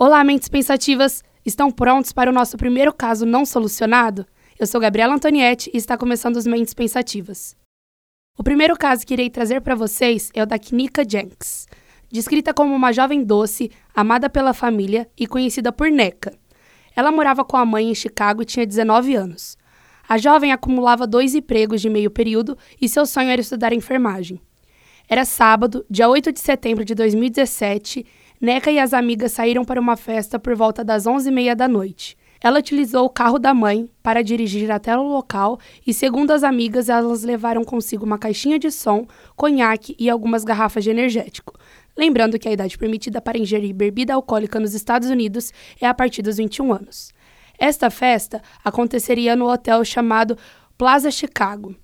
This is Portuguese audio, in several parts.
Olá, mentes pensativas! Estão prontos para o nosso primeiro caso não solucionado? Eu sou Gabriela Antonietti e está começando os Mentes Pensativas. O primeiro caso que irei trazer para vocês é o da Knika Jenks, descrita como uma jovem doce, amada pela família e conhecida por Neca. Ela morava com a mãe em Chicago e tinha 19 anos. A jovem acumulava dois empregos de meio período e seu sonho era estudar enfermagem. Era sábado, dia 8 de setembro de 2017, Neca e as amigas saíram para uma festa por volta das 11h30 da noite. Ela utilizou o carro da mãe para dirigir até o local e, segundo as amigas, elas levaram consigo uma caixinha de som, conhaque e algumas garrafas de energético. Lembrando que a idade permitida para ingerir bebida alcoólica nos Estados Unidos é a partir dos 21 anos. Esta festa aconteceria no hotel chamado Plaza Chicago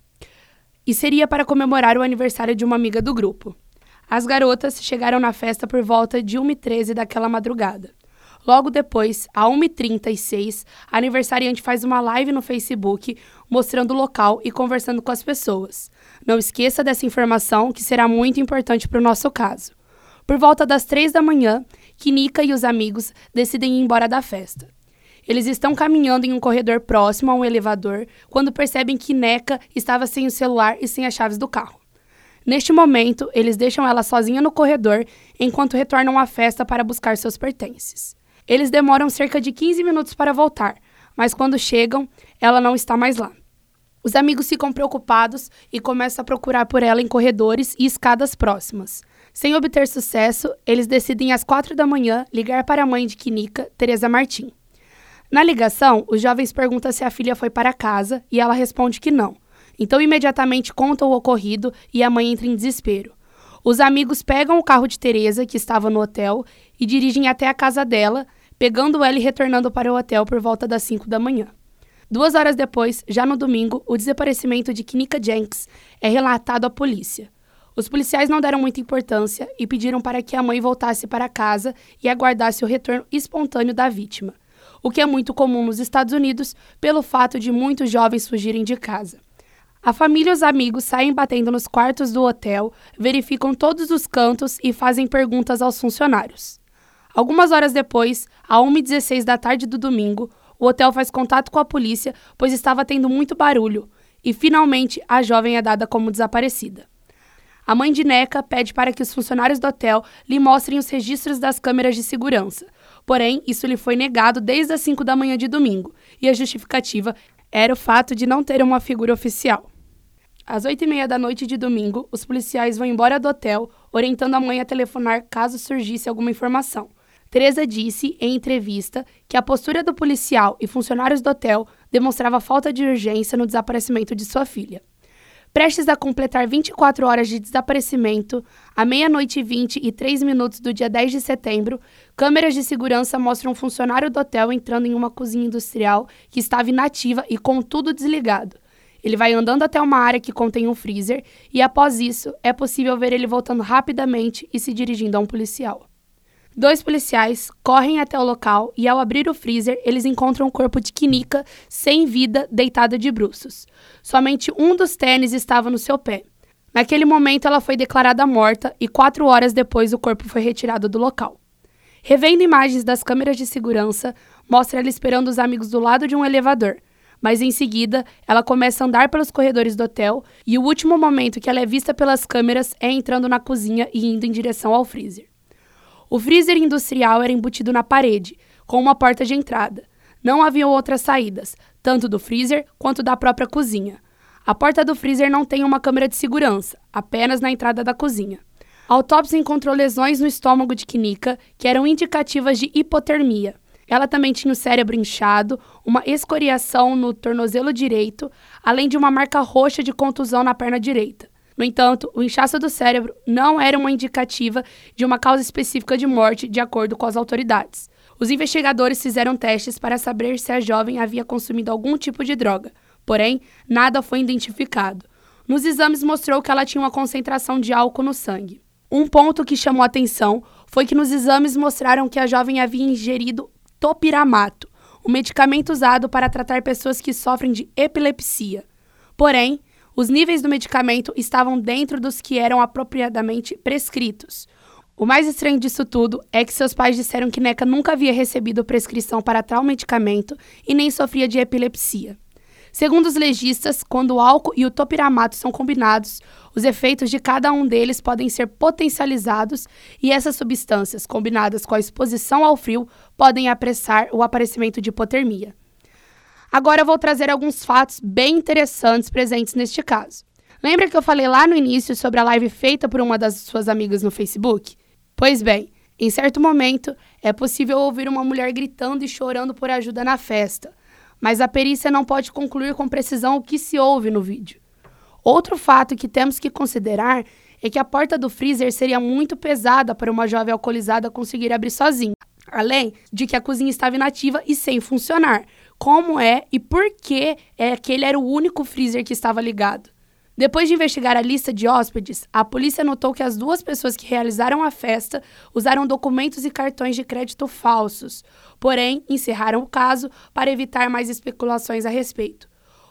e seria para comemorar o aniversário de uma amiga do grupo. As garotas chegaram na festa por volta de 1h13 daquela madrugada. Logo depois, a 1h36, a aniversariante faz uma live no Facebook mostrando o local e conversando com as pessoas. Não esqueça dessa informação que será muito importante para o nosso caso. Por volta das 3 da manhã, Kinika e os amigos decidem ir embora da festa. Eles estão caminhando em um corredor próximo a um elevador quando percebem que Neca estava sem o celular e sem as chaves do carro. Neste momento, eles deixam ela sozinha no corredor enquanto retornam à festa para buscar seus pertences. Eles demoram cerca de 15 minutos para voltar, mas quando chegam, ela não está mais lá. Os amigos ficam preocupados e começam a procurar por ela em corredores e escadas próximas. Sem obter sucesso, eles decidem às quatro da manhã ligar para a mãe de Kinika, Teresa Martim. Na ligação, os jovens perguntam se a filha foi para casa e ela responde que não, então, imediatamente conta o ocorrido e a mãe entra em desespero. Os amigos pegam o carro de Teresa, que estava no hotel, e dirigem até a casa dela, pegando ela e retornando para o hotel por volta das 5 da manhã. Duas horas depois, já no domingo, o desaparecimento de Knika Jenks é relatado à polícia. Os policiais não deram muita importância e pediram para que a mãe voltasse para casa e aguardasse o retorno espontâneo da vítima, o que é muito comum nos Estados Unidos pelo fato de muitos jovens fugirem de casa. A família e os amigos saem batendo nos quartos do hotel, verificam todos os cantos e fazem perguntas aos funcionários. Algumas horas depois, à 1h16 da tarde do domingo, o hotel faz contato com a polícia, pois estava tendo muito barulho, e finalmente a jovem é dada como desaparecida. A mãe de Neca pede para que os funcionários do hotel lhe mostrem os registros das câmeras de segurança. Porém, isso lhe foi negado desde as 5 da manhã de domingo, e a justificativa era o fato de não ter uma figura oficial. Às oito e meia da noite de domingo, os policiais vão embora do hotel, orientando a mãe a telefonar caso surgisse alguma informação. Teresa disse, em entrevista, que a postura do policial e funcionários do hotel demonstrava falta de urgência no desaparecimento de sua filha. Prestes a completar 24 horas de desaparecimento, à meia-noite e 20 e 3 minutos do dia 10 de setembro, câmeras de segurança mostram um funcionário do hotel entrando em uma cozinha industrial que estava inativa e com tudo desligado. Ele vai andando até uma área que contém um freezer e, após isso, é possível ver ele voltando rapidamente e se dirigindo a um policial. Dois policiais correm até o local e, ao abrir o freezer, eles encontram o corpo de Kinika sem vida, deitada de bruços. Somente um dos tênis estava no seu pé. Naquele momento, ela foi declarada morta e quatro horas depois o corpo foi retirado do local. Revendo imagens das câmeras de segurança, mostra ela esperando os amigos do lado de um elevador, mas em seguida ela começa a andar pelos corredores do hotel e o último momento que ela é vista pelas câmeras é entrando na cozinha e indo em direção ao freezer. O freezer industrial era embutido na parede, com uma porta de entrada. Não havia outras saídas, tanto do freezer quanto da própria cozinha. A porta do freezer não tem uma câmera de segurança, apenas na entrada da cozinha. A autópsia encontrou lesões no estômago de Kinika que eram indicativas de hipotermia. Ela também tinha o cérebro inchado, uma escoriação no tornozelo direito, além de uma marca roxa de contusão na perna direita. No entanto, o inchaço do cérebro não era uma indicativa de uma causa específica de morte, de acordo com as autoridades. Os investigadores fizeram testes para saber se a jovem havia consumido algum tipo de droga, porém, nada foi identificado. Nos exames mostrou que ela tinha uma concentração de álcool no sangue. Um ponto que chamou atenção foi que nos exames mostraram que a jovem havia ingerido topiramato, um medicamento usado para tratar pessoas que sofrem de epilepsia. Porém, os níveis do medicamento estavam dentro dos que eram apropriadamente prescritos. O mais estranho disso tudo é que seus pais disseram que Neca nunca havia recebido prescrição para tal medicamento e nem sofria de epilepsia. Segundo os legistas, quando o álcool e o topiramato são combinados, os efeitos de cada um deles podem ser potencializados e essas substâncias, combinadas com a exposição ao frio, podem apressar o aparecimento de hipotermia. Agora eu vou trazer alguns fatos bem interessantes presentes neste caso. Lembra que eu falei lá no início sobre a live feita por uma das suas amigas no Facebook? Pois bem, em certo momento é possível ouvir uma mulher gritando e chorando por ajuda na festa, mas a perícia não pode concluir com precisão o que se ouve no vídeo. Outro fato que temos que considerar é que a porta do freezer seria muito pesada para uma jovem alcoolizada conseguir abrir sozinha, além de que a cozinha estava inativa e sem funcionar. Como é e por que é que ele era o único freezer que estava ligado? Depois de investigar a lista de hóspedes, a polícia notou que as duas pessoas que realizaram a festa usaram documentos e cartões de crédito falsos, porém encerraram o caso para evitar mais especulações a respeito.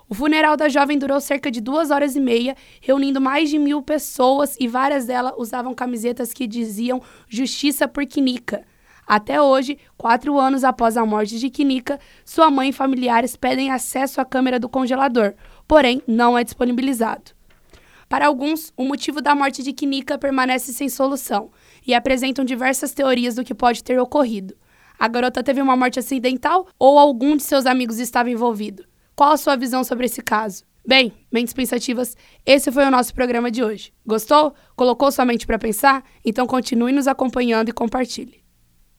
O funeral da jovem durou cerca de duas horas e meia, reunindo mais de mil pessoas e várias delas usavam camisetas que diziam Justiça por Quinica. Até hoje, quatro anos após a morte de Quinica, sua mãe e familiares pedem acesso à câmera do congelador, porém não é disponibilizado. Para alguns, o motivo da morte de Kinika permanece sem solução e apresentam diversas teorias do que pode ter ocorrido. A garota teve uma morte acidental ou algum de seus amigos estava envolvido? Qual a sua visão sobre esse caso? Bem, mentes pensativas, esse foi o nosso programa de hoje. Gostou? Colocou sua mente para pensar? Então continue nos acompanhando e compartilhe.